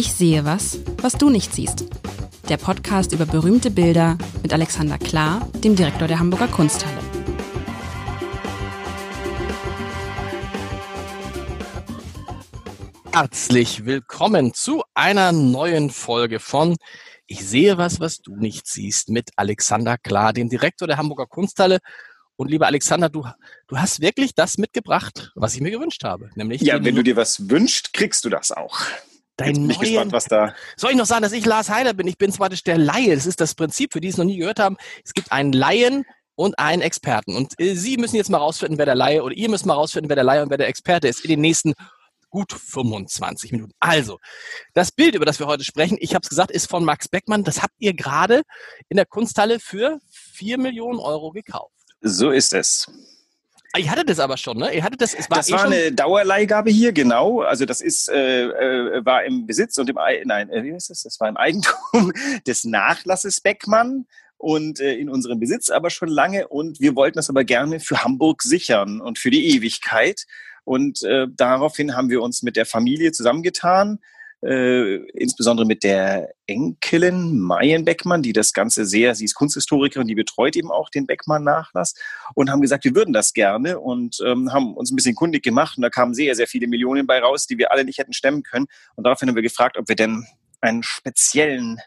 Ich sehe was, was du nicht siehst. Der Podcast über berühmte Bilder mit Alexander Klar, dem Direktor der Hamburger Kunsthalle. Herzlich willkommen zu einer neuen Folge von Ich sehe was, was du nicht siehst mit Alexander Klar, dem Direktor der Hamburger Kunsthalle. Und lieber Alexander, du, du hast wirklich das mitgebracht, was ich mir gewünscht habe. Nämlich ja, wenn du dir was wünschst, kriegst du das auch. Dein Jetzt bin ich gespannt, was da. Soll ich noch sagen, dass ich Lars Heiler bin? Ich bin zwar der Laie. Das ist das Prinzip, für die es noch nie gehört haben. Es gibt einen Laien und einen Experten. Und äh, Sie müssen jetzt mal rausfinden, wer der Laie oder ihr müsst mal rausfinden, wer der Laie und wer der Experte ist in den nächsten gut 25 Minuten. Also, das Bild, über das wir heute sprechen, ich habe es gesagt, ist von Max Beckmann. Das habt ihr gerade in der Kunsthalle für 4 Millionen Euro gekauft. So ist es. Ihr hattet das aber schon, ne? Ihr hattet das. Es war das eh war eine Dauerleihgabe hier, genau. Also das ist äh, äh, war im Besitz und im nein, äh, wie heißt das? Das war im Eigentum des Nachlasses Beckmann und äh, in unserem Besitz aber schon lange. Und wir wollten das aber gerne für Hamburg sichern und für die Ewigkeit. Und äh, daraufhin haben wir uns mit der Familie zusammengetan äh, insbesondere mit der Enkelin Mayen Beckmann, die das Ganze sehr, sie ist Kunsthistorikerin, die betreut eben auch den Beckmann-Nachlass und haben gesagt, wir würden das gerne und ähm, haben uns ein bisschen kundig gemacht und da kamen sehr, sehr viele Millionen bei raus, die wir alle nicht hätten stemmen können und daraufhin haben wir gefragt, ob wir denn einen speziellen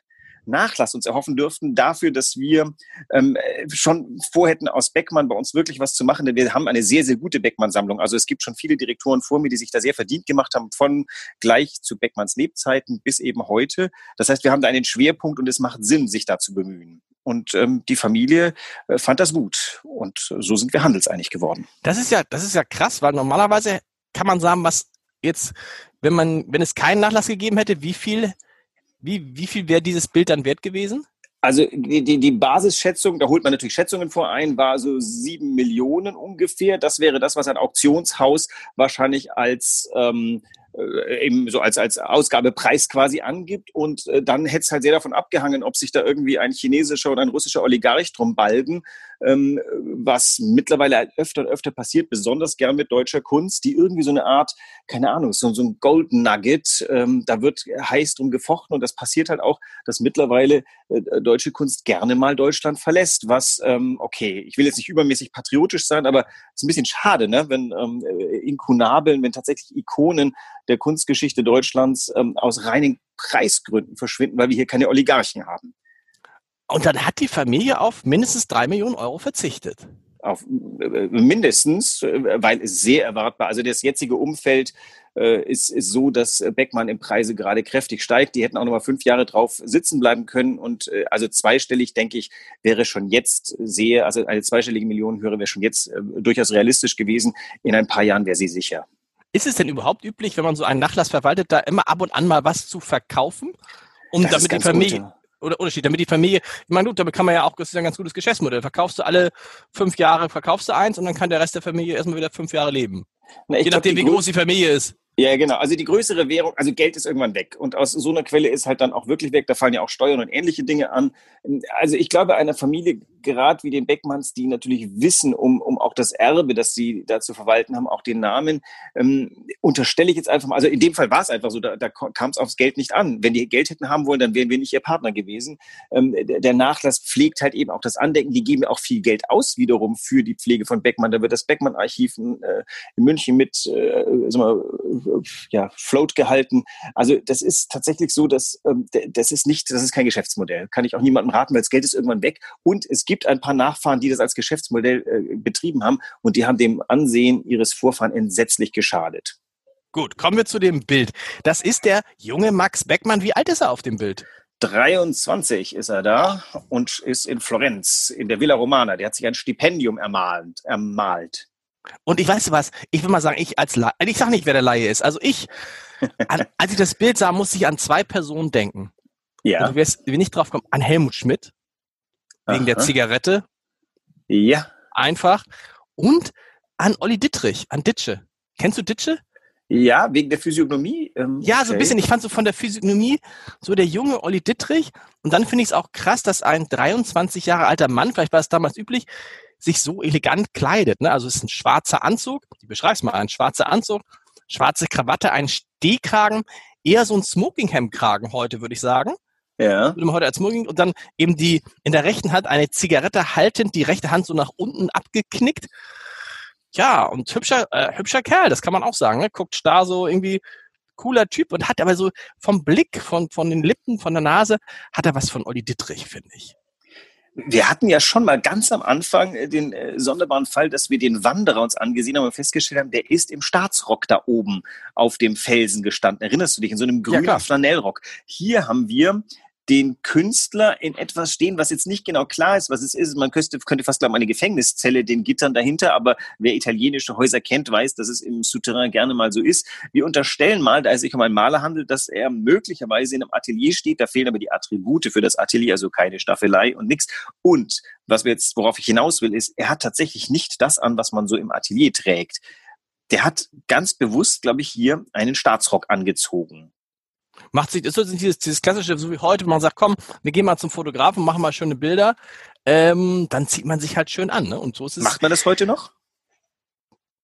Nachlass uns erhoffen dürften dafür, dass wir ähm, schon vorhätten aus Beckmann bei uns wirklich was zu machen, denn wir haben eine sehr, sehr gute Beckmann-Sammlung. Also es gibt schon viele Direktoren vor mir, die sich da sehr verdient gemacht haben, von gleich zu Beckmanns Lebzeiten bis eben heute. Das heißt, wir haben da einen Schwerpunkt und es macht Sinn, sich da zu bemühen. Und ähm, die Familie äh, fand das gut. Und so sind wir handelseinig geworden. Das ist ja, das ist ja krass, weil normalerweise kann man sagen, was jetzt, wenn man, wenn es keinen Nachlass gegeben hätte, wie viel wie, wie viel wäre dieses Bild dann wert gewesen? Also die, die, die Basisschätzung, da holt man natürlich Schätzungen vor ein, war so sieben Millionen ungefähr. Das wäre das, was ein Auktionshaus wahrscheinlich als ähm, äh, eben so als, als Ausgabepreis quasi angibt. Und äh, dann hätte es halt sehr davon abgehangen, ob sich da irgendwie ein chinesischer oder ein russischer Oligarch drum balgen, ähm, was mittlerweile halt öfter und öfter passiert, besonders gern mit deutscher Kunst, die irgendwie so eine Art, keine Ahnung, so, so ein Gold Nugget, ähm, da wird heiß drum gefochten und das passiert halt auch, dass mittlerweile äh, deutsche Kunst gerne mal Deutschland verlässt, was, ähm, okay, ich will jetzt nicht übermäßig patriotisch sein, aber es ist ein bisschen schade, ne, wenn ähm, Inkunabeln, wenn tatsächlich Ikonen der Kunstgeschichte Deutschlands ähm, aus reinen Preisgründen verschwinden, weil wir hier keine Oligarchen haben. Und dann hat die Familie auf mindestens drei Millionen Euro verzichtet. Auf äh, mindestens, äh, weil es sehr erwartbar. Also das jetzige Umfeld äh, ist, ist so, dass Beckmann im Preise gerade kräftig steigt. Die hätten auch noch mal fünf Jahre drauf sitzen bleiben können. Und äh, also zweistellig, denke ich, wäre schon jetzt sehr, also eine zweistellige Millionenhöhe wäre schon jetzt äh, durchaus realistisch gewesen. In ein paar Jahren wäre sie sicher. Ist es denn überhaupt üblich, wenn man so einen Nachlass verwaltet, da immer ab und an mal was zu verkaufen? Um das damit die Familie, gut, oder Unterschied, damit die Familie, ich meine, gut, damit kann man ja auch, das ist ein ganz gutes Geschäftsmodell. Verkaufst du alle fünf Jahre, verkaufst du eins und dann kann der Rest der Familie erstmal wieder fünf Jahre leben. Na, Je nachdem, wie groß die Familie ist. Ja, genau. Also die größere Währung, also Geld ist irgendwann weg. Und aus so einer Quelle ist halt dann auch wirklich weg. Da fallen ja auch Steuern und ähnliche Dinge an. Also ich glaube, einer Familie, gerade wie den Beckmanns, die natürlich wissen um, um auch das Erbe, das sie da zu verwalten haben, auch den Namen, ähm, unterstelle ich jetzt einfach mal, also in dem Fall war es einfach so, da, da kam es aufs Geld nicht an. Wenn die Geld hätten haben wollen, dann wären wir nicht ihr Partner gewesen. Ähm, der, Nachlass pflegt halt eben auch das Andenken. Die geben auch viel Geld aus wiederum für die Pflege von Beckmann. Da wird das Beckmann-Archiv äh, in München mit, äh, mal, ja, float gehalten. Also das ist tatsächlich so, dass ähm, das ist nicht, das ist kein Geschäftsmodell. Kann ich auch niemandem raten, weil das Geld ist irgendwann weg. Und es gibt ein paar Nachfahren, die das als Geschäftsmodell äh, betrieben haben und die haben dem Ansehen ihres Vorfahren entsetzlich geschadet. Gut, kommen wir zu dem Bild. Das ist der junge Max Beckmann. Wie alt ist er auf dem Bild? 23 ist er da und ist in Florenz, in der Villa Romana. Der hat sich ein Stipendium ermalt. ermalt. Und ich weiß was, ich will mal sagen, ich als Laie, ich sag nicht, wer der Laie ist. Also ich, an, als ich das Bild sah, musste ich an zwei Personen denken. Ja. du wirst nicht drauf kommen, an Helmut Schmidt, wegen Aha. der Zigarette. Ja. Einfach. Und an Olli Dittrich, an Ditsche. Kennst du Ditsche? Ja, wegen der Physiognomie. Ähm, ja, okay. so ein bisschen. Ich fand so von der Physiognomie so der junge Olli Dittrich. Und dann finde ich es auch krass, dass ein 23 Jahre alter Mann, vielleicht war es damals üblich, sich so elegant kleidet. Ne? Also es ist ein schwarzer Anzug, ich beschreibe es mal, ein schwarzer Anzug, schwarze Krawatte, ein Stehkragen. eher so ein Smoking-Hemd-Kragen heute, würde ich sagen. Ja. Würde man heute als Smoking und dann eben die in der rechten Hand eine Zigarette haltend, die rechte Hand so nach unten abgeknickt. Ja, und hübscher, äh, hübscher Kerl, das kann man auch sagen. Ne? Guckt starr so irgendwie cooler Typ und hat aber so vom Blick, von, von den Lippen, von der Nase, hat er was von Olli Dittrich, finde ich. Wir hatten ja schon mal ganz am Anfang äh, den äh, sonderbaren Fall, dass wir den Wanderer uns angesehen haben und festgestellt haben, der ist im Staatsrock da oben auf dem Felsen gestanden. Erinnerst du dich? In so einem grünen ja, Flanellrock. Hier haben wir den Künstler in etwas stehen, was jetzt nicht genau klar ist, was es ist. Man könnte, könnte fast glauben, eine Gefängniszelle, den Gittern dahinter, aber wer italienische Häuser kennt, weiß, dass es im Souterrain gerne mal so ist. Wir unterstellen mal, da es sich um einen Maler handelt, dass er möglicherweise in einem Atelier steht. Da fehlen aber die Attribute für das Atelier, also keine Staffelei und nichts. Und was wir jetzt, worauf ich hinaus will, ist, er hat tatsächlich nicht das an, was man so im Atelier trägt. Der hat ganz bewusst, glaube ich, hier einen Staatsrock angezogen macht sich, ist so dieses, dieses klassische, so wie heute, man sagt, komm, wir gehen mal zum Fotografen, machen mal schöne Bilder, ähm, dann zieht man sich halt schön an, ne? Und so ist es. Macht man das heute noch?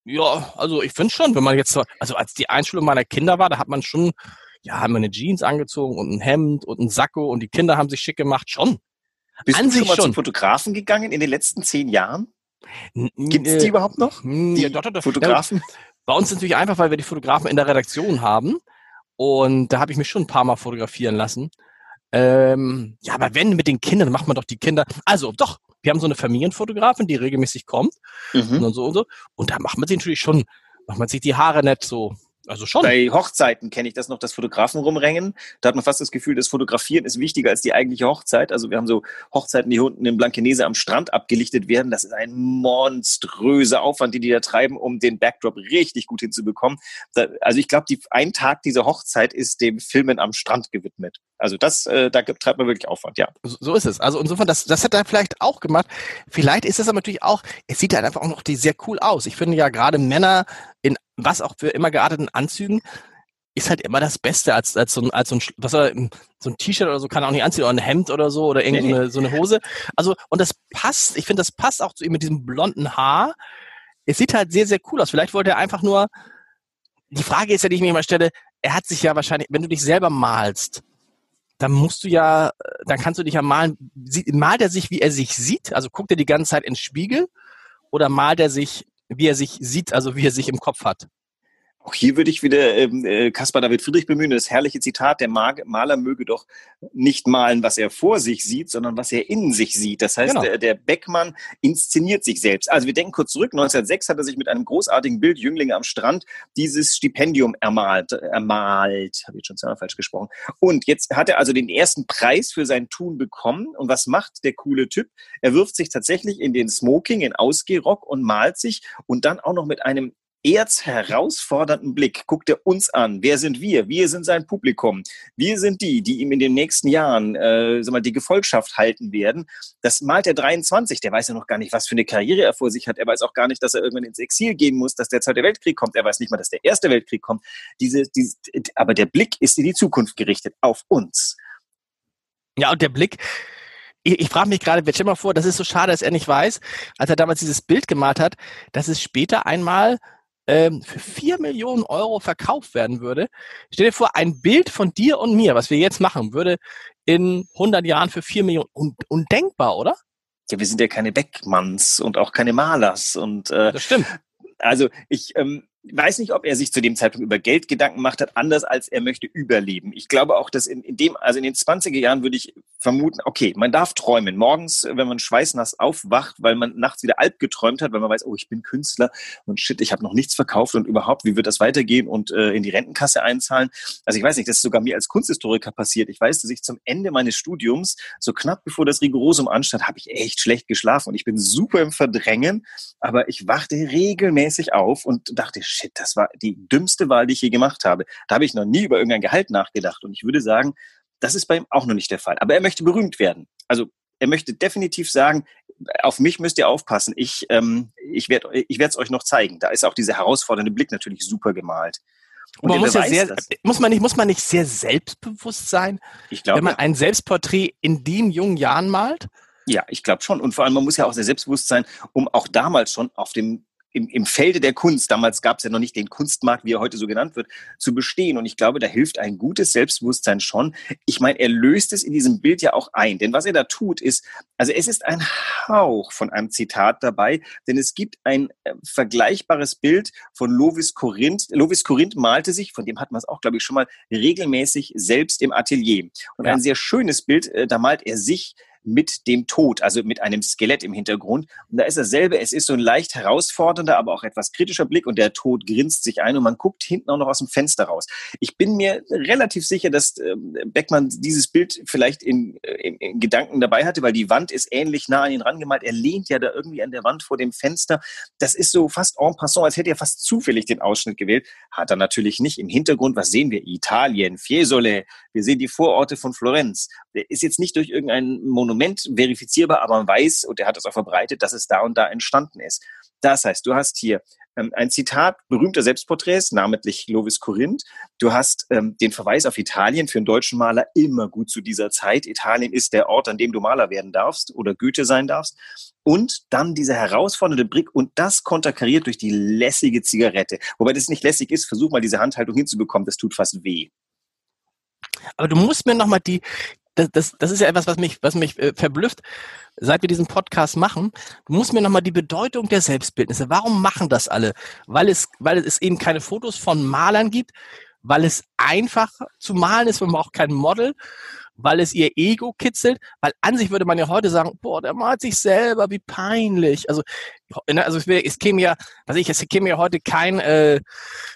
Ja, also ich finde schon, wenn man jetzt, also als die Einschulung meiner Kinder war, da hat man schon, ja, haben wir eine Jeans angezogen und ein Hemd und ein Sakko und die Kinder haben sich schick gemacht, schon. Bist An du schon mal schon. zum Fotografen gegangen in den letzten zehn Jahren? Gibt es die äh, überhaupt noch? Die ja, doch, doch, doch. Fotografen? Bei uns ist es natürlich einfach, weil wir die Fotografen in der Redaktion haben. Und da habe ich mich schon ein paar Mal fotografieren lassen. Ähm, ja, aber wenn mit den Kindern, macht man doch die Kinder. Also doch, wir haben so eine Familienfotografin, die regelmäßig kommt mhm. und so und so. Und da macht man sich natürlich schon, macht man sich die Haare nicht so also schon. Bei Hochzeiten kenne ich das noch, das Fotografen rumrängen. Da hat man fast das Gefühl, das Fotografieren ist wichtiger als die eigentliche Hochzeit. Also wir haben so Hochzeiten, die unten in Blankenese am Strand abgelichtet werden. Das ist ein monströser Aufwand, den die da treiben, um den Backdrop richtig gut hinzubekommen. Da, also ich glaube, ein Tag dieser Hochzeit ist dem Filmen am Strand gewidmet. Also das, äh, da treibt man wirklich Aufwand, ja. So ist es. Also insofern, das, das hat er vielleicht auch gemacht. Vielleicht ist es aber natürlich auch, es sieht halt einfach auch noch sehr cool aus. Ich finde ja gerade Männer in was auch für immer gearteten Anzügen ist halt immer das Beste als, als so ein, als so ein, was er, so ein T-Shirt oder so kann er auch nicht anziehen oder ein Hemd oder so oder irgendwie nee. so eine Hose. Also, und das passt, ich finde, das passt auch zu ihm mit diesem blonden Haar. Es sieht halt sehr, sehr cool aus. Vielleicht wollte er einfach nur, die Frage ist ja, die ich mir immer stelle, er hat sich ja wahrscheinlich, wenn du dich selber malst, dann musst du ja, dann kannst du dich ja malen, malt er sich, wie er sich sieht? Also guckt er die ganze Zeit ins Spiegel oder malt er sich wie er sich sieht, also wie er sich im Kopf hat. Auch hier würde ich wieder ähm, äh, Caspar David Friedrich bemühen, das herrliche Zitat, der Maler möge doch nicht malen, was er vor sich sieht, sondern was er in sich sieht. Das heißt, genau. der, der Beckmann inszeniert sich selbst. Also wir denken kurz zurück, 1906 hat er sich mit einem großartigen Bild Jünglinge am Strand dieses Stipendium ermalt, ermalt, habe ich schon zweimal falsch gesprochen. Und jetzt hat er also den ersten Preis für sein Tun bekommen. Und was macht der coole Typ? Er wirft sich tatsächlich in den Smoking, in Ausgehrock und malt sich und dann auch noch mit einem erzherausfordernden Blick guckt er uns an. Wer sind wir? Wir sind sein Publikum. Wir sind die, die ihm in den nächsten Jahren äh, sag mal, die Gefolgschaft halten werden. Das malt er 23. Der weiß ja noch gar nicht, was für eine Karriere er vor sich hat. Er weiß auch gar nicht, dass er irgendwann ins Exil gehen muss, dass der Zweite Weltkrieg kommt. Er weiß nicht mal, dass der Erste Weltkrieg kommt. Diese, diese, aber der Blick ist in die Zukunft gerichtet, auf uns. Ja, und der Blick, ich, ich frage mich gerade, stell mal vor, das ist so schade, dass er nicht weiß, als er damals dieses Bild gemalt hat, dass es später einmal ähm, für vier Millionen Euro verkauft werden würde. Stell dir vor, ein Bild von dir und mir, was wir jetzt machen, würde in 100 Jahren für vier Millionen, un undenkbar, oder? Ja, wir sind ja keine Beckmanns und auch keine Malers und äh, das stimmt. Also ich ähm, weiß nicht, ob er sich zu dem Zeitpunkt über Geld Gedanken gemacht hat, anders als er möchte überleben. Ich glaube auch, dass in, in dem, also in den 20er Jahren würde ich vermuten, okay, man darf träumen. Morgens, wenn man schweißnass aufwacht, weil man nachts wieder Alp geträumt hat, weil man weiß, oh, ich bin Künstler und shit, ich habe noch nichts verkauft und überhaupt, wie wird das weitergehen und äh, in die Rentenkasse einzahlen? Also ich weiß nicht, das ist sogar mir als Kunsthistoriker passiert. Ich weiß, dass ich zum Ende meines Studiums, so knapp bevor das Rigorosum anstand, habe ich echt schlecht geschlafen und ich bin super im Verdrängen, aber ich wachte regelmäßig auf und dachte, shit, das war die dümmste Wahl, die ich je gemacht habe. Da habe ich noch nie über irgendein Gehalt nachgedacht. Und ich würde sagen, das ist bei ihm auch noch nicht der Fall. Aber er möchte berühmt werden. Also er möchte definitiv sagen, auf mich müsst ihr aufpassen. Ich, ähm, ich werde ich es euch noch zeigen. Da ist auch dieser herausfordernde Blick natürlich super gemalt. Und man muss, ja sehr, muss, man nicht, muss man nicht sehr selbstbewusst sein, ich glaub, wenn man ja. ein Selbstporträt in den jungen Jahren malt? Ja, ich glaube schon. Und vor allem, man muss ja auch sehr selbstbewusst sein, um auch damals schon auf dem im, im Felde der Kunst, damals gab es ja noch nicht den Kunstmarkt, wie er heute so genannt wird, zu bestehen. Und ich glaube, da hilft ein gutes Selbstbewusstsein schon. Ich meine, er löst es in diesem Bild ja auch ein. Denn was er da tut, ist, also es ist ein Hauch von einem Zitat dabei, denn es gibt ein äh, vergleichbares Bild von Lovis Corinth. Lovis Corinth malte sich, von dem hat man es auch, glaube ich, schon mal regelmäßig selbst im Atelier. Und ja. ein sehr schönes Bild, äh, da malt er sich mit dem Tod, also mit einem Skelett im Hintergrund. Und da ist dasselbe, es ist so ein leicht herausfordernder, aber auch etwas kritischer Blick und der Tod grinst sich ein und man guckt hinten auch noch aus dem Fenster raus. Ich bin mir relativ sicher, dass ähm, Beckmann dieses Bild vielleicht in, äh, in, in Gedanken dabei hatte, weil die Wand ist ähnlich nah an ihn rangemalt. Er lehnt ja da irgendwie an der Wand vor dem Fenster. Das ist so fast en passant, als hätte er fast zufällig den Ausschnitt gewählt. Hat er natürlich nicht. Im Hintergrund, was sehen wir? Italien, Fiesole. Wir sehen die Vororte von Florenz. Der ist jetzt nicht durch irgendein Monument Monument verifizierbar, aber man weiß, und er hat es auch verbreitet, dass es da und da entstanden ist. Das heißt, du hast hier ähm, ein Zitat berühmter Selbstporträts, namentlich Lovis Corinth. Du hast ähm, den Verweis auf Italien für einen deutschen Maler immer gut zu dieser Zeit. Italien ist der Ort, an dem du Maler werden darfst oder Goethe sein darfst. Und dann dieser herausfordernde Blick und das konterkariert durch die lässige Zigarette. Wobei das nicht lässig ist, versuch mal diese Handhaltung hinzubekommen, das tut fast weh. Aber du musst mir nochmal die, das, das, das ist ja etwas, was mich, was mich äh, verblüfft, seit wir diesen Podcast machen. Du musst mir nochmal die Bedeutung der Selbstbildnisse. Warum machen das alle? Weil es, weil es eben keine Fotos von Malern gibt, weil es einfach zu malen ist, man braucht kein Model, weil es ihr Ego kitzelt, weil an sich würde man ja heute sagen, boah, der malt sich selber, wie peinlich. Also, ne, also es, wäre, es käme ja, was ich, es käme ja heute kein, äh,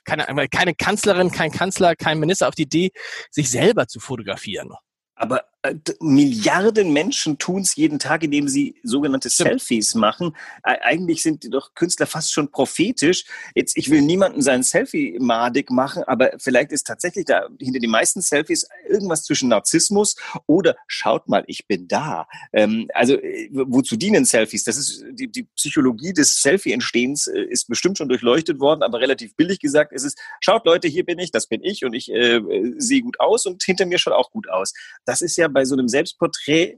keine, keine Kanzlerin, kein Kanzler, kein Minister auf die Idee, sich selber zu fotografieren. Aber äh, Milliarden Menschen tun es jeden Tag, indem sie sogenannte Selfies machen. Eigentlich sind doch Künstler fast schon prophetisch. Jetzt, ich will niemanden sein Selfie madig machen, aber vielleicht ist tatsächlich da hinter den meisten Selfies irgendwas zwischen Narzissmus oder schaut mal, ich bin da. Ähm, also äh, wozu dienen Selfies? Das ist die, die Psychologie des Selfie-Entstehens äh, ist bestimmt schon durchleuchtet worden, aber relativ billig gesagt ist es, schaut Leute, hier bin ich, das bin ich und ich äh, sehe gut aus und hinter mir schaut auch gut aus. Das ist ja bei so einem Selbstporträt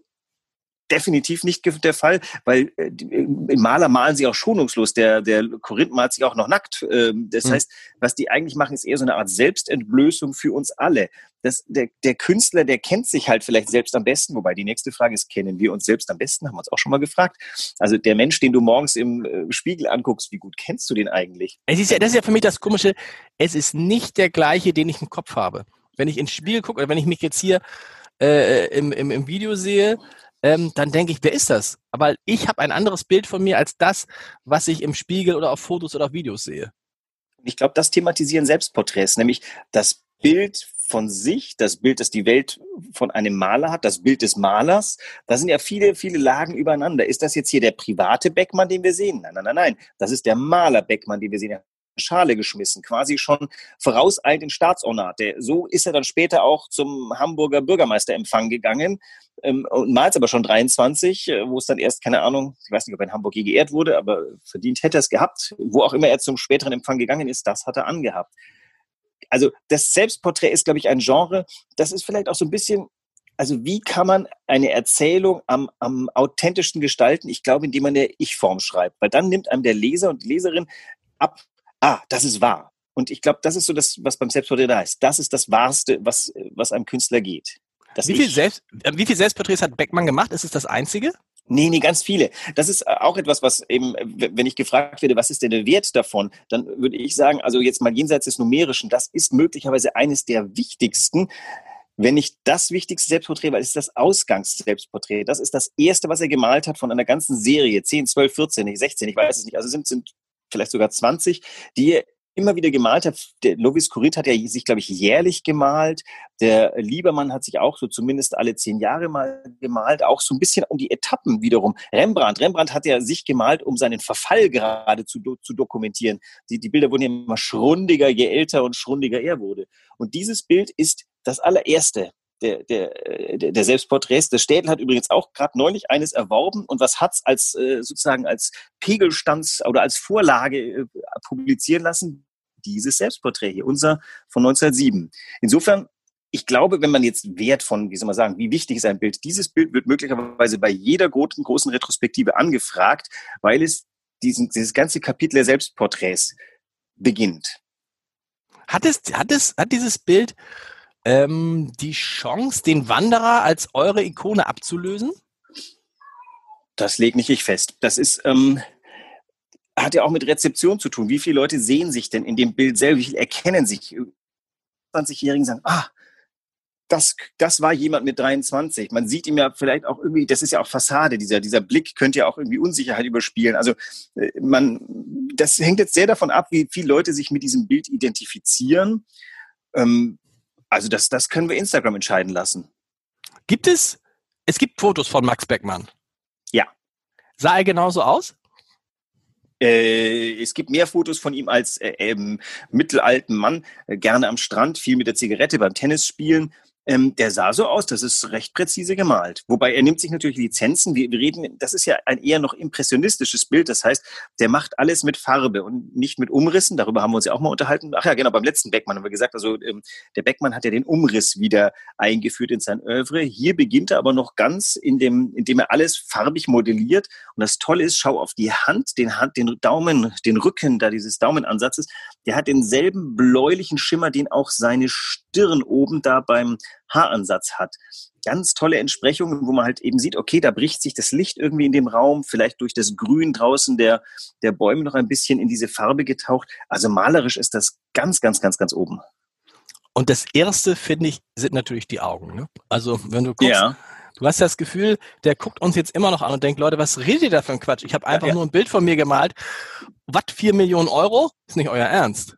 definitiv nicht der Fall, weil äh, äh, Maler malen sie auch schonungslos. Der, der Korinth malt sich auch noch nackt. Ähm, das mhm. heißt, was die eigentlich machen, ist eher so eine Art Selbstentblößung für uns alle. Das, der, der Künstler, der kennt sich halt vielleicht selbst am besten, wobei die nächste Frage ist, kennen wir uns selbst am besten? Haben wir uns auch schon mal gefragt. Also der Mensch, den du morgens im äh, Spiegel anguckst, wie gut kennst du den eigentlich? Es ist ja, das ist ja für mich das Komische, es ist nicht der gleiche, den ich im Kopf habe. Wenn ich ins Spiegel gucke oder wenn ich mich jetzt hier äh, im, im, im Video sehe, ähm, dann denke ich, wer ist das? Aber ich habe ein anderes Bild von mir als das, was ich im Spiegel oder auf Fotos oder auf Videos sehe. Ich glaube, das thematisieren Selbstporträts, nämlich das Bild von sich, das Bild, das die Welt von einem Maler hat, das Bild des Malers. Da sind ja viele, viele Lagen übereinander. Ist das jetzt hier der private Beckmann, den wir sehen? Nein, nein, nein, nein. Das ist der Maler Beckmann, den wir sehen. Schale geschmissen, quasi schon vorauseilt in Staatsornat. So ist er dann später auch zum Hamburger Bürgermeisterempfang gegangen ähm, aber schon 23, äh, wo es dann erst, keine Ahnung, ich weiß nicht, ob er in Hamburg je geehrt wurde, aber verdient hätte er es gehabt. Wo auch immer er zum späteren Empfang gegangen ist, das hat er angehabt. Also das Selbstporträt ist, glaube ich, ein Genre, das ist vielleicht auch so ein bisschen also wie kann man eine Erzählung am, am authentischsten gestalten? Ich glaube, indem man eine Ich-Form schreibt, weil dann nimmt einem der Leser und die Leserin ab, ah, das ist wahr. Und ich glaube, das ist so das, was beim Selbstporträt da ist. Das ist das Wahrste, was, was einem Künstler geht. Wie viel, Selbst, äh, wie viel Selbstporträts hat Beckmann gemacht? Ist es das einzige? Nee, nee, ganz viele. Das ist äh, auch etwas, was eben, wenn ich gefragt werde, was ist denn der Wert davon, dann würde ich sagen, also jetzt mal jenseits des Numerischen, das ist möglicherweise eines der wichtigsten, wenn nicht das wichtigste Selbstporträt, weil es ist das Ausgangs-Selbstporträt. Das ist das erste, was er gemalt hat von einer ganzen Serie, 10, 12, 14, 16, ich weiß es nicht. Also sind, sind vielleicht sogar 20, die er immer wieder gemalt hat. Der Lovis Corinth hat ja sich, glaube ich, jährlich gemalt. Der Liebermann hat sich auch so zumindest alle zehn Jahre mal gemalt, auch so ein bisschen um die Etappen wiederum. Rembrandt, Rembrandt hat ja sich gemalt, um seinen Verfall gerade zu, zu dokumentieren. Die, die Bilder wurden ja immer schrundiger, je älter und schrundiger er wurde. Und dieses Bild ist das allererste der, der, der Selbstporträts. Der Städel hat übrigens auch gerade neulich eines erworben und was hat's als äh, sozusagen als Pegelstands oder als Vorlage äh, publizieren lassen? Dieses Selbstporträt hier, unser von 1907. Insofern ich glaube, wenn man jetzt Wert von, wie soll man sagen, wie wichtig ist ein Bild, dieses Bild wird möglicherweise bei jeder großen, großen Retrospektive angefragt, weil es diesen, dieses ganze Kapitel der Selbstporträts beginnt. Hat es, hat es, hat dieses Bild ähm, die Chance, den Wanderer als eure Ikone abzulösen? Das legt nicht ich fest. Das ist, ähm, hat ja auch mit Rezeption zu tun. Wie viele Leute sehen sich denn in dem Bild selber? Wie viele erkennen sich? 20-Jährigen sagen, ah, das, das war jemand mit 23. Man sieht ihm ja vielleicht auch irgendwie, das ist ja auch Fassade, dieser, dieser Blick könnte ja auch irgendwie Unsicherheit überspielen. Also äh, man, das hängt jetzt sehr davon ab, wie viele Leute sich mit diesem Bild identifizieren. Ähm, also das, das können wir Instagram entscheiden lassen. Gibt es, es gibt Fotos von Max Beckmann. Ja. Sah er genauso aus? Äh, es gibt mehr Fotos von ihm als äh, ähm, mittelalten Mann, äh, gerne am Strand, viel mit der Zigarette beim Tennisspielen ähm, der sah so aus, das ist recht präzise gemalt. Wobei er nimmt sich natürlich Lizenzen. Wir, wir reden, das ist ja ein eher noch impressionistisches Bild. Das heißt, der macht alles mit Farbe und nicht mit Umrissen. Darüber haben wir uns ja auch mal unterhalten. Ach ja, genau, beim letzten Beckmann haben wir gesagt, also ähm, der Beckmann hat ja den Umriss wieder eingeführt in sein Oeuvre. Hier beginnt er aber noch ganz in dem, indem er alles farbig modelliert. Und das Tolle ist, schau auf die Hand, den Hand, den Daumen, den Rücken da dieses Daumenansatzes. Der hat denselben bläulichen Schimmer, den auch seine Stirn oben da beim Haaransatz hat. Ganz tolle Entsprechungen, wo man halt eben sieht, okay, da bricht sich das Licht irgendwie in dem Raum, vielleicht durch das Grün draußen der, der Bäume noch ein bisschen in diese Farbe getaucht. Also malerisch ist das ganz, ganz, ganz, ganz oben. Und das erste, finde ich, sind natürlich die Augen. Ne? Also, wenn du guckst, ja. du hast das Gefühl, der guckt uns jetzt immer noch an und denkt, Leute, was redet ihr da für ein Quatsch? Ich habe einfach ja, ja. nur ein Bild von mir gemalt. Was, vier Millionen Euro? Ist nicht euer Ernst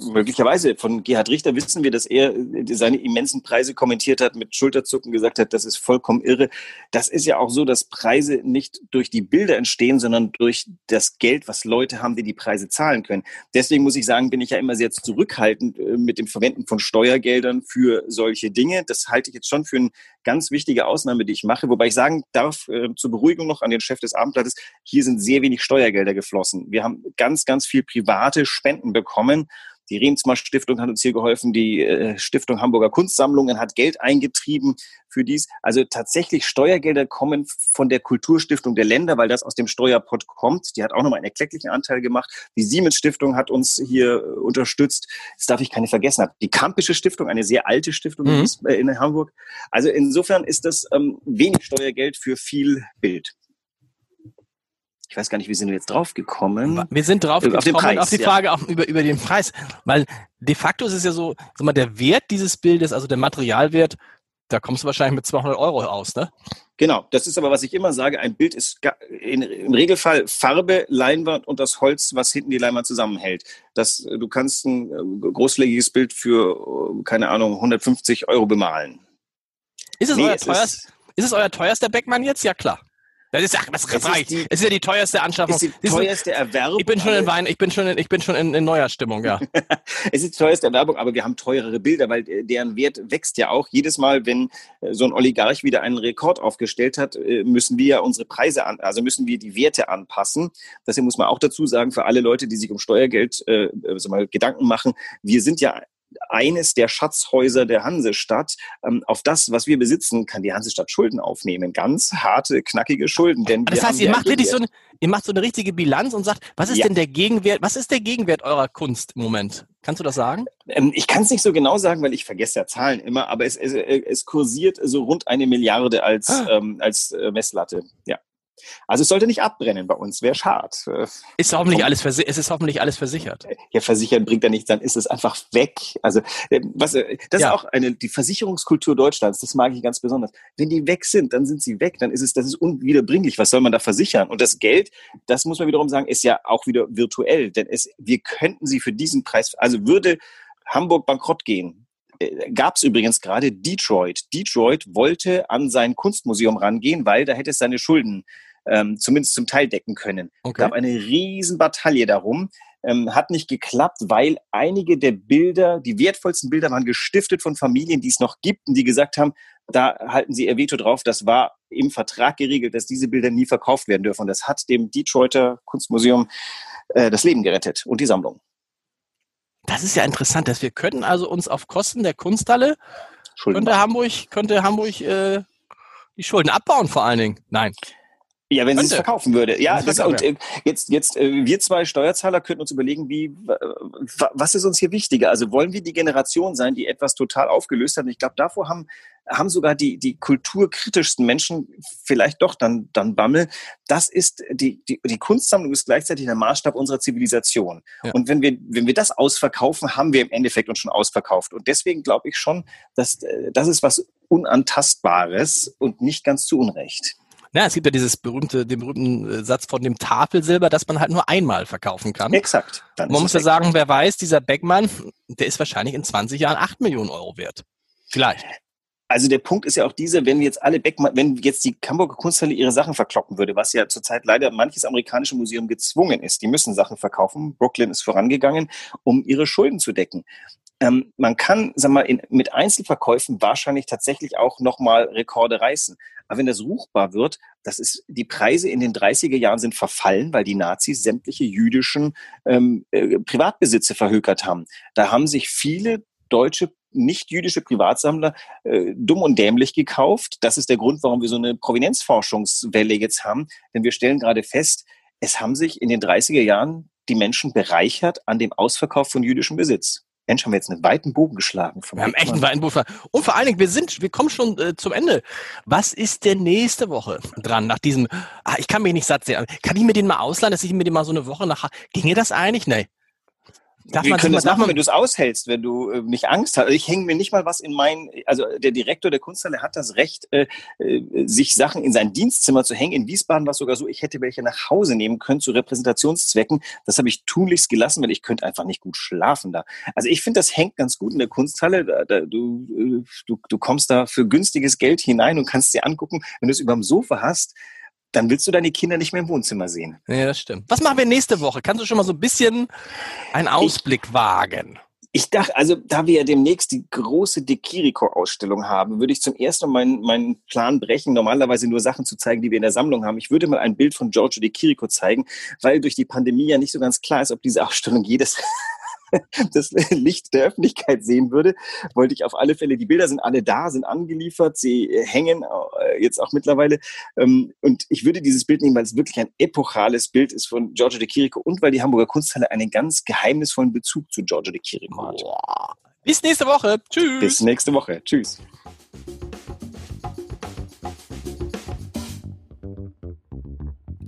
möglicherweise von Gerhard Richter wissen wir, dass er äh, seine immensen Preise kommentiert hat, mit Schulterzucken gesagt hat, das ist vollkommen irre. Das ist ja auch so, dass Preise nicht durch die Bilder entstehen, sondern durch das Geld, was Leute haben, die die Preise zahlen können. Deswegen muss ich sagen, bin ich ja immer sehr zurückhaltend äh, mit dem Verwenden von Steuergeldern für solche Dinge. Das halte ich jetzt schon für eine ganz wichtige Ausnahme, die ich mache. Wobei ich sagen darf, äh, zur Beruhigung noch an den Chef des Abendblattes, hier sind sehr wenig Steuergelder geflossen. Wir haben ganz, ganz viel private Spenden bekommen die Remsmar Stiftung hat uns hier geholfen. Die äh, Stiftung Hamburger Kunstsammlungen hat Geld eingetrieben für dies. Also tatsächlich Steuergelder kommen von der Kulturstiftung der Länder, weil das aus dem Steuerpott kommt. Die hat auch nochmal einen erklecklichen Anteil gemacht. Die Siemens Stiftung hat uns hier äh, unterstützt. Das darf ich keine vergessen haben. Die Kampische Stiftung, eine sehr alte Stiftung mhm. in Hamburg. Also insofern ist das ähm, wenig Steuergeld für viel Bild ich weiß gar nicht, wie sind wir jetzt drauf gekommen? Wir sind drauf auf Preis, auf die Frage ja. auch über, über den Preis. Weil de facto ist es ja so, sag mal, der Wert dieses Bildes, also der Materialwert, da kommst du wahrscheinlich mit 200 Euro aus, ne? Genau, das ist aber, was ich immer sage, ein Bild ist in, im Regelfall Farbe, Leinwand und das Holz, was hinten die Leinwand zusammenhält. Das, du kannst ein äh, großflächiges Bild für, äh, keine Ahnung, 150 Euro bemalen. Ist es, nee, euer, es teuerst, ist, ist es euer teuerster Beckmann jetzt? Ja, klar. Das ist ja, das es ist, die, es ist ja die teuerste Anschaffung. Ist die teuerste Erwerbung. Ich bin schon in Wein, ich bin schon in, ich bin schon in, in neuer Stimmung, ja. es ist die teuerste Erwerbung, aber wir haben teurere Bilder, weil äh, deren Wert wächst ja auch. Jedes Mal, wenn äh, so ein Oligarch wieder einen Rekord aufgestellt hat, äh, müssen wir ja unsere Preise an, also müssen wir die Werte anpassen. Deswegen muss man auch dazu sagen, für alle Leute, die sich um Steuergeld äh, also mal Gedanken machen, wir sind ja eines der Schatzhäuser der Hansestadt. Ähm, auf das, was wir besitzen, kann die Hansestadt Schulden aufnehmen. Ganz harte, knackige Schulden. Denn das heißt, ihr macht wirklich so eine, ihr macht so eine richtige Bilanz und sagt, was ist ja. denn der Gegenwert, was ist der Gegenwert eurer Kunst im Moment? Kannst du das sagen? Ähm, ich kann es nicht so genau sagen, weil ich vergesse ja Zahlen immer, aber es, es, es kursiert so rund eine Milliarde als, ah. ähm, als äh, Messlatte. Ja. Also es sollte nicht abbrennen bei uns, wäre schade. Ist hoffentlich alles es ist hoffentlich alles versichert. Ja, versichern bringt ja nichts, dann ist es einfach weg. Also äh, was, äh, das ja. ist auch eine die Versicherungskultur Deutschlands. Das mag ich ganz besonders. Wenn die weg sind, dann sind sie weg. Dann ist es das ist unwiederbringlich. Was soll man da versichern? Und das Geld, das muss man wiederum sagen, ist ja auch wieder virtuell, denn es wir könnten sie für diesen Preis, also würde Hamburg bankrott gehen, äh, gab es übrigens gerade Detroit. Detroit wollte an sein Kunstmuseum rangehen, weil da hätte es seine Schulden ähm, zumindest zum Teil decken können. Okay. gab eine riesen Bataille darum. Ähm, hat nicht geklappt, weil einige der Bilder, die wertvollsten Bilder waren gestiftet von Familien, die es noch gibt und die gesagt haben, da halten sie ihr Veto drauf. Das war im Vertrag geregelt, dass diese Bilder nie verkauft werden dürfen. Und das hat dem Detroiter Kunstmuseum äh, das Leben gerettet und die Sammlung. Das ist ja interessant, dass wir können also uns auf Kosten der Kunsthalle könnte Hamburg, könnte Hamburg äh, die Schulden abbauen vor allen Dingen. Nein. Ja, wenn sie es verkaufen würde. Ja, das, und äh, jetzt, jetzt äh, wir zwei Steuerzahler könnten uns überlegen, wie, was ist uns hier wichtiger? Also wollen wir die Generation sein, die etwas total aufgelöst hat? Und ich glaube, davor haben, haben sogar die, die kulturkritischsten Menschen vielleicht doch dann, dann Bammel. Das ist, die, die, die Kunstsammlung ist gleichzeitig der Maßstab unserer Zivilisation. Ja. Und wenn wir, wenn wir das ausverkaufen, haben wir im Endeffekt uns schon ausverkauft. Und deswegen glaube ich schon, dass äh, das ist was Unantastbares und nicht ganz zu Unrecht. Na, es gibt ja dieses berühmte, den berühmten äh, Satz von dem Tafelsilber, dass man halt nur einmal verkaufen kann. Exakt. Man muss ja sagen, wer weiß, dieser Beckmann, der ist wahrscheinlich in 20 Jahren 8 Millionen Euro wert. Vielleicht. Also der Punkt ist ja auch dieser, wenn jetzt alle Beckmann, wenn jetzt die Hamburger Kunsthalle ihre Sachen verkloppen würde, was ja zurzeit leider manches amerikanische Museum gezwungen ist, die müssen Sachen verkaufen. Brooklyn ist vorangegangen, um ihre Schulden zu decken. Ähm, man kann, sag mal, in, mit Einzelverkäufen wahrscheinlich tatsächlich auch nochmal Rekorde reißen. Aber wenn das ruchbar wird, das ist, die Preise in den 30er Jahren sind verfallen, weil die Nazis sämtliche jüdischen ähm, äh, Privatbesitze verhökert haben. Da haben sich viele deutsche nicht-jüdische Privatsammler äh, dumm und dämlich gekauft. Das ist der Grund, warum wir so eine Provenienzforschungswelle jetzt haben. Denn wir stellen gerade fest, es haben sich in den 30er Jahren die Menschen bereichert an dem Ausverkauf von jüdischem Besitz. Mensch, haben wir jetzt einen weiten Bogen geschlagen. wir haben echt einen weiten Bogen Und vor allen Dingen, wir sind, wir kommen schon äh, zum Ende. Was ist denn nächste Woche dran nach diesem, ah, ich kann mich nicht satt sehen. Kann ich mir den mal ausleihen, dass ich mir den mal so eine Woche nach, ginge das eigentlich? Nee. Darf wir können das machen, wenn du es aushältst, wenn du äh, nicht Angst hast. Also ich hänge mir nicht mal was in mein, also der Direktor der Kunsthalle hat das Recht, äh, äh, sich Sachen in sein Dienstzimmer zu hängen. In Wiesbaden war es sogar so, ich hätte welche nach Hause nehmen können zu Repräsentationszwecken. Das habe ich tunlichst gelassen, weil ich könnte einfach nicht gut schlafen da. Also ich finde, das hängt ganz gut in der Kunsthalle. Da, da, du, äh, du, du kommst da für günstiges Geld hinein und kannst dir angucken, wenn du es überm Sofa hast dann willst du deine Kinder nicht mehr im Wohnzimmer sehen. Ja, das stimmt. Was machen wir nächste Woche? Kannst du schon mal so ein bisschen einen Ausblick ich, wagen? Ich dachte, also da wir ja demnächst die große De Chirico-Ausstellung haben, würde ich zum ersten Mal meinen, meinen Plan brechen, normalerweise nur Sachen zu zeigen, die wir in der Sammlung haben. Ich würde mal ein Bild von Giorgio De Chirico zeigen, weil durch die Pandemie ja nicht so ganz klar ist, ob diese Ausstellung jedes das Licht der Öffentlichkeit sehen würde, wollte ich auf alle Fälle, die Bilder sind alle da, sind angeliefert, sie äh, hängen äh, jetzt auch mittlerweile. Ähm, und ich würde dieses Bild nehmen, weil es wirklich ein epochales Bild ist von Giorgio de Chirico und weil die Hamburger Kunsthalle einen ganz geheimnisvollen Bezug zu Giorgio de Chirico hat. Bis nächste Woche. Tschüss. Bis nächste Woche. Tschüss.